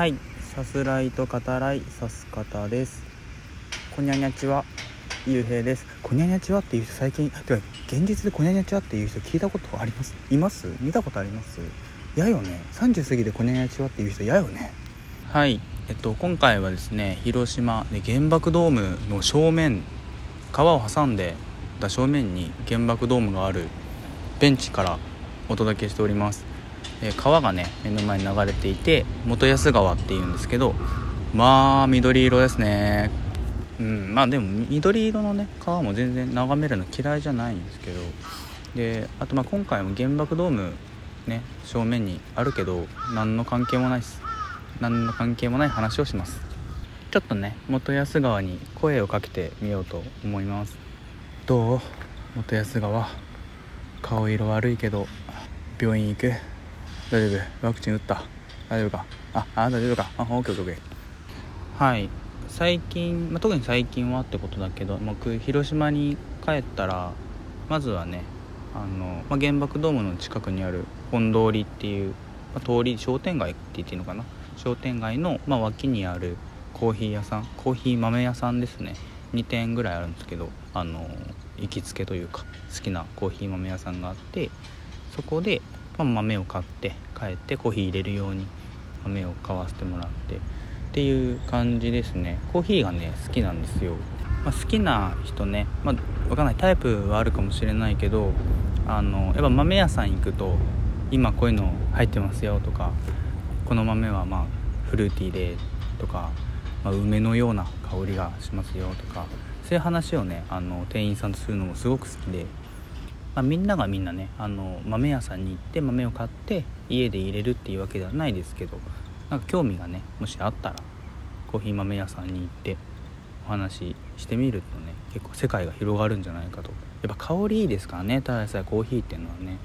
はい。さすらいと語らいさす方です。こにゃにゃちはゆうへいです。こにゃにゃちはっていう人最近てか現実でこにゃにゃちはっていう人聞いたことあります？います？見たことあります？やよね。30過ぎでこにゃにゃちはっていう人やよね。はい。えっと今回はですね広島で原爆ドームの正面川を挟んでた正面に原爆ドームがあるベンチからお届けしております。え川がね目の前に流れていて元安川っていうんですけどまあ緑色ですね。うんまあでも緑色のね川も全然眺めるの嫌いじゃないんですけどであとまあ今回も原爆ドームね正面にあるけど何の関係もないです。何の関係もない話をします。ちょっとね元安川に声をかけてみようと思います。どう？元安川。顔色悪いけど病院行く？大丈夫。ワクチン打った。大丈夫か？ああ大丈夫か。あオッケーオッケーはい。最近、まあ、特に最近はってことだけど僕広島に帰ったらまずはねあの、まあ、原爆ドームの近くにある本通りっていう、まあ、通り商店街って言っていいのかな？商店街の、まあ、脇にあるコーヒー屋さんコーヒー豆屋さんですね。2店ぐらいあるんですけどあの行きつけというか好きなコーヒー豆屋さんがあってそこでまあ、豆を買って帰ってコーヒー入れるように豆を買わせてもらってっていう感じですね。コーヒーがね好きなんですよ、まあ、好きな人ね、まあ、分かんない。タイプはあるかもしれないけどあのやっぱ豆屋さん行くと今こういうの入ってますよとかこの豆はまあフルーティーでとか、まあ、梅のような香りがしますよとかそういう話をねあの店員さんとするのもすごく好きでまあ、みんながみんなねあの豆屋さんに行って豆を買って家で入れるっていうわけではないですけどなんか興味がねもしあったらコーヒー豆屋さんに行ってお話ししてみるとね結構世界が広がるんじゃないかと。やっぱ香りいいですからねただでさえコーヒーっていうのはね。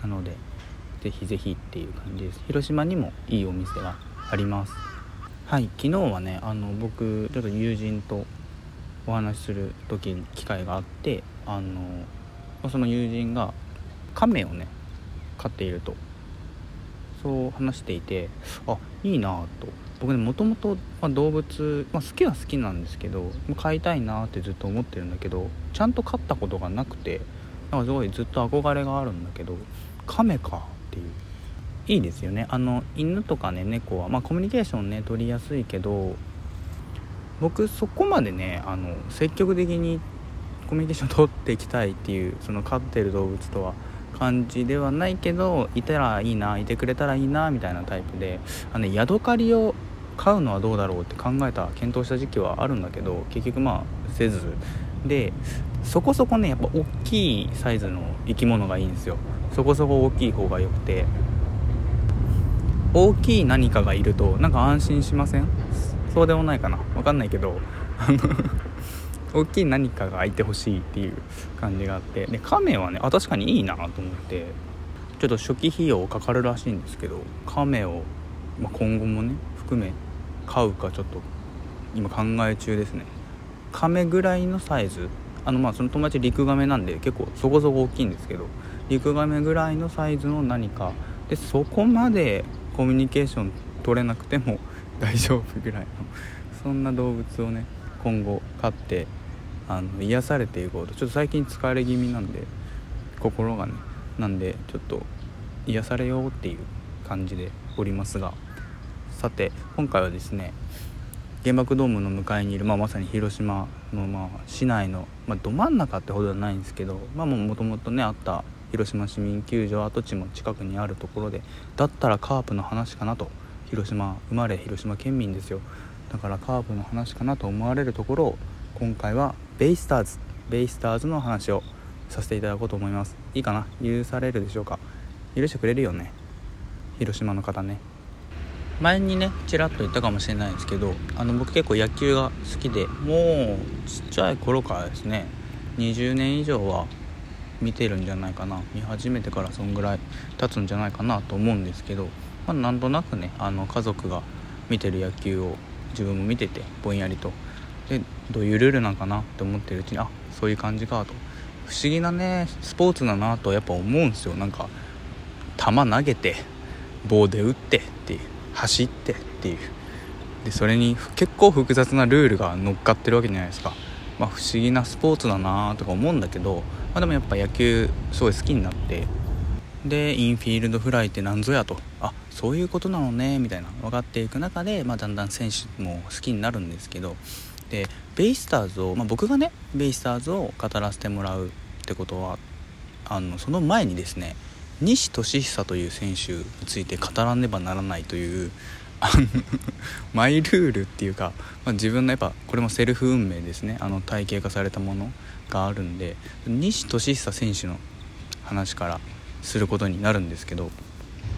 なのでぜひぜひっていう感じです。広島にもいいお店があります。はい昨日はねあの僕ちょっと友人とお話しする時に機会があってあのその友人が亀をね飼っているとそう話していてあいいなと。僕ねもともと動物、まあ、好きは好きなんですけど飼いたいなってずっと思ってるんだけどちゃんと飼ったことがなくてなんかすごいずっと憧れがあるんだけど亀かっていう。いいですよね。あの犬とかね猫は、まあ、コミュニケーションね取りやすいけど僕そこまでねあの積極的にコミュニケーション取っていきたいっていうその飼ってる動物とは感じではないけどいたらいいないてくれたらいいなみたいなタイプであの、ヤドカリを飼うのはどうだろうって考えた検討した時期はあるんだけど結局まあせず。でそこそこねやっぱ大きいサイズの生き物がいいんですよ。そこそこ大きい方が良くて。大きい何かがいるとなんか安心しません？そうでもないかな？分かんないけど。大きい何かがいてほしいっていう感じがあって。で亀はねあ確かにいいなと思って。ちょっと初期費用かかるらしいんですけど亀を、まあ、今後もね含め買うかちょっと今考え中ですね。亀ぐらいのサイズ？あのまあその友達陸亀なんで結構そこそこ大きいんですけど陸亀ぐらいのサイズの何か。でそこまでコミュニケーション取れなくても大丈夫ぐらいのそんな動物をね今後飼ってあの癒されていこうと。ちょっと最近疲れ気味なんで心がねなんでちょっと癒されようっていう感じでおりますが。さて今回はですね原爆ドームの向かいにいる、まあ、まさに広島の、まあ、市内の、まあ、ど真ん中ってほどではないんですけどまあもともとねあった広島市民球場跡地も近くにあるところでだったらカープの話かなと。広島生まれ広島県民ですよ。だからカープの話かなと思われるところを今回はベイスターズベイスターズの話をさせていただこうと思います。いいかな？許されるでしょうか？許してくれるよね？広島の方ね。前にねちらっと言ったかもしれないですけどあの僕結構野球が好きでもうちっちゃい頃からですね。20年以上は見てるんじゃないかな。見始めてからそんぐらい経つんじゃないかなと思うんですけど、まあ、なんとなくねあの家族が見てる野球を自分も見ててぼんやりと。でどういうルールなんかなって思ってるうちにあそういう感じかと。不思議なねスポーツだなとやっぱ思うんですよ。なんか球投げて棒で打ってっていう走ってっていう。でそれに結構複雑なルールが乗っかってるわけじゃないですか、まあ、不思議なスポーツだなとか思うんだけど、まあ、でもやっぱ野球すごい好きになってでインフィールドフライって何ぞやと。あそういうことなのねみたいな。分かっていく中で、まあ、だんだん選手も好きになるんですけど。でベイスターズを、まあ、僕がねベイスターズを語らせてもらうってことはあのその前にですね西俊久という選手について語らねばならないというマイルールっていうか、まあ、自分のやっぱこれもセルフ運命ですね。あの体系化されたものがあるんで西俊久選手の話からすることになるんですけど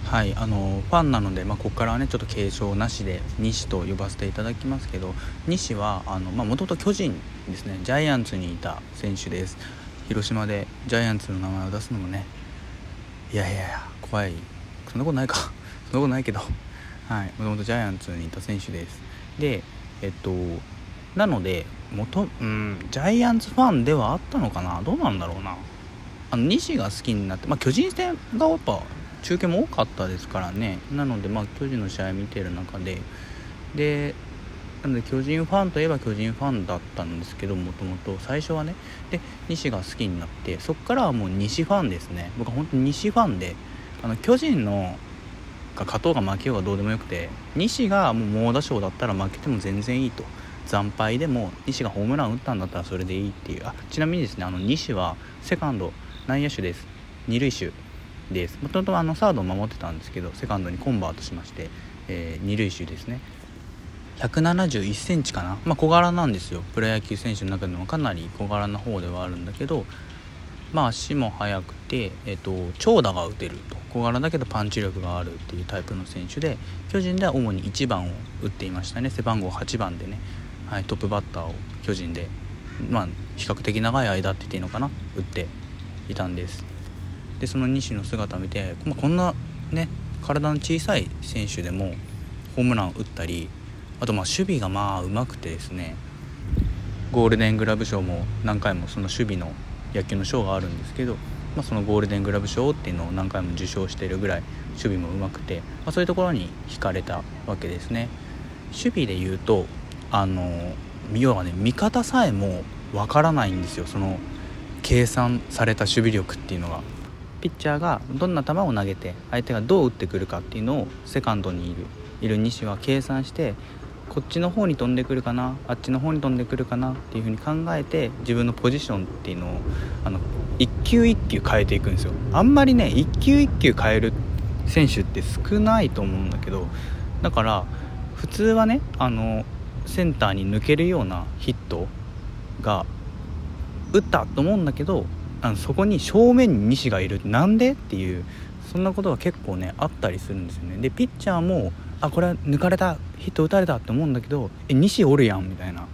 はいあのファンなので、まあ、ここからはねちょっと継承なしで西と呼ばせていただきますけど西はもともと巨人ですね。ジャイアンツにいた選手です。広島でジャイアンツの名前を出すのもねいやいやいや怖い。そんなことないか。そんなことないけど。はいもともとジャイアンツにいた選手です。でえっとなので元うんジャイアンツファンではあったのかな？どうなんだろうな？あの西が好きになって、まあ、巨人戦がやっぱ中継も多かったですからね。なので、まあ、巨人の試合見てる中ででなので巨人ファンといえば巨人ファンだったんですけどもともと最初はね。で西が好きになってそっからはもう西ファンですね。僕は本当に西ファンであの巨人のが勝とうが負けようがどうでもよくて西がもう猛打賞だったら負けても全然いいと。惨敗でも西がホームラン打ったんだったらそれでいいっていう。あちなみにですねあの西はセカンド内野手です。二塁手です。もともとあのサードを守ってたんですけどセカンドにコンバートしまして、えー、二塁手ですね。171センチかな、まあ、小柄なんですよ。プロ野球選手の中でもかなり小柄な方ではあるんだけどまあ足も速くて、えっと、長打が打てると。小柄だけどパンチ力があるっていうタイプの選手で巨人では主に1番を打っていましたね。背番号8番でね、はい、トップバッターを巨人でまあ比較的長い間って言っていいのかな。打っていたんです。でその西の姿を見て、まあ、こんなね体の小さい選手でもホームランを打ったりあとまあ守備がまあうまくてですねゴールデングラブ賞も何回もその守備の野球の賞があるんですけど、まあ、そのゴールデングラブ賞っていうのを何回も受賞してるぐらい守備もうまくて、まあ、そういうところに惹かれたわけですね。守備で言うとあの要はね味方さえもわからないんですよ。その計算された守備力っていうのが。ピッチャーがどんな球を投げて相手がどう打ってくるかっていうのをセカンドにいる。いる西は計算してこっちの方に飛んでくるかなあっちの方に飛んでくるかなっていう風に考えて自分のポジションっていうのをあの一球一球変えていくんですよ。あんまりね一球一球変える選手って少ないと思うんだけどだから普通はねあのセンターに抜けるようなヒットが打ったと思うんだけどあのそこに正面に西がいる。なんで？っていうそんなことが結構ねあったりするんですよね。でピッチャーもあこれは抜かれた。ヒット打たれたって思うんだけどえ西おるやん。みたいな。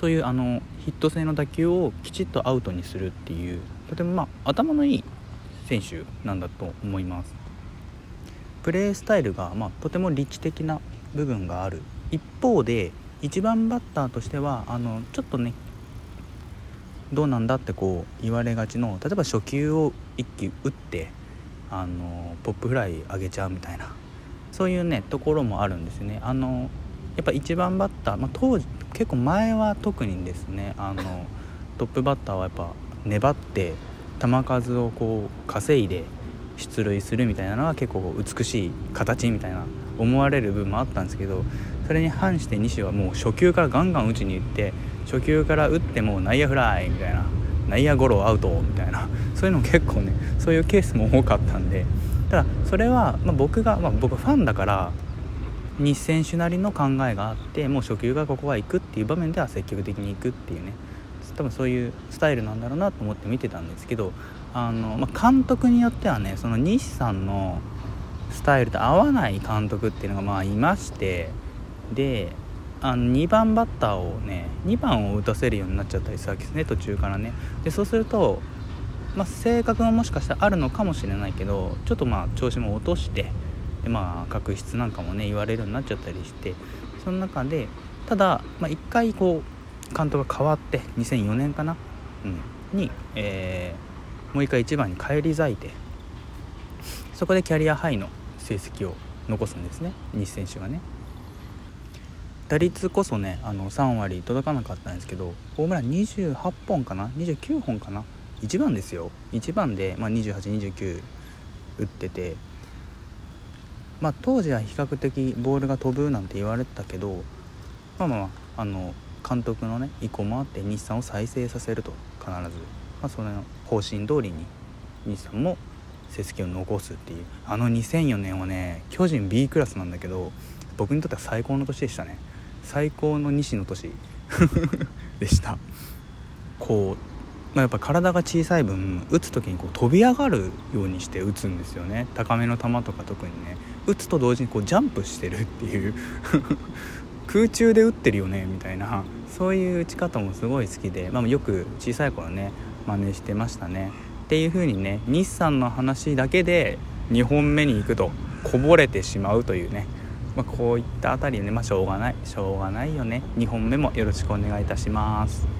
そういうあのヒット性の打球をきちっとアウトにするっていうとてもまあ頭のいい選手なんだと思います。プレースタイルが、まあ、とても理知的な部分がある。一方で1番バッターとしてはあのちょっとねどうなんだってこう言われがちの例えば初球を1球打ってあのポップフライ上げちゃうみたいなそういうねところもあるんですね。あのやっぱ1番バッター、まあ、当時結構前は特にですねあのトップバッターはやっぱ粘って球数をこう稼いで出塁するみたいなのは結構美しい形みたいな思われる部分もあったんですけどそれに反して西はもう初球からガンガン打ちに行って初球から打っても内野フライみたいな内野ゴロアウトみたいな そういうの結構ねそういうケースも多かったんでただそれは、まあ、僕が、まあ、僕ファンだから日選手なりの考えがあってもう初球がここは行くっていう場面では積極的に行くっていうね多分そういうスタイルなんだろうなと思って見てたんですけどあの、まあ、監督によってはねその西さんのスタイルと合わない監督っていうのがまあいましてであの2番バッターをね2番を打たせるようになっちゃったりするわけですね途中からね。でそうすると、まあ、性格ももしかしたらあるのかもしれないけどちょっとまあ調子も落としてでまあ確執なんかもね言われるようになっちゃったりしてその中でただ、まあ、1回こう監督が変わって2004年かな、うん、に、えー、もう1回1番に返り咲いてそこでキャリアハイの成績を残すんですね西選手がね。打率こそねあの3割届かなかったんですけどホームラン28本かな？29本かな？1番ですよ。1番で、まあ、2829打っててまあ当時は比較的ボールが飛ぶなんて言われてたけどまあまあ、まあ、あの監督のね意向もあって日産を再生させると必ず、まあ、その方針通りに日産も成績を残すっていう。あの2004年はね巨人 B クラスなんだけど僕にとっては最高の年でしたね。最高の西の年 でした。こうまあ、やっぱ体が小さい分打つ時にこう飛び上がるようにして打つんですよね。高めの球とか特にね。打つと同時にこうジャンプしてるっていう。空中で打ってるよねみたいな。そういう打ち方もすごい好きで、まあ、よく小さい頃ね真似してましたね。っていう風にね日産の話だけで2本目に行くとこぼれてしまうというね、まあ、こういったあたりね、まあ、しょうがないしょうがないよね。2本目もよろしくお願いいたします。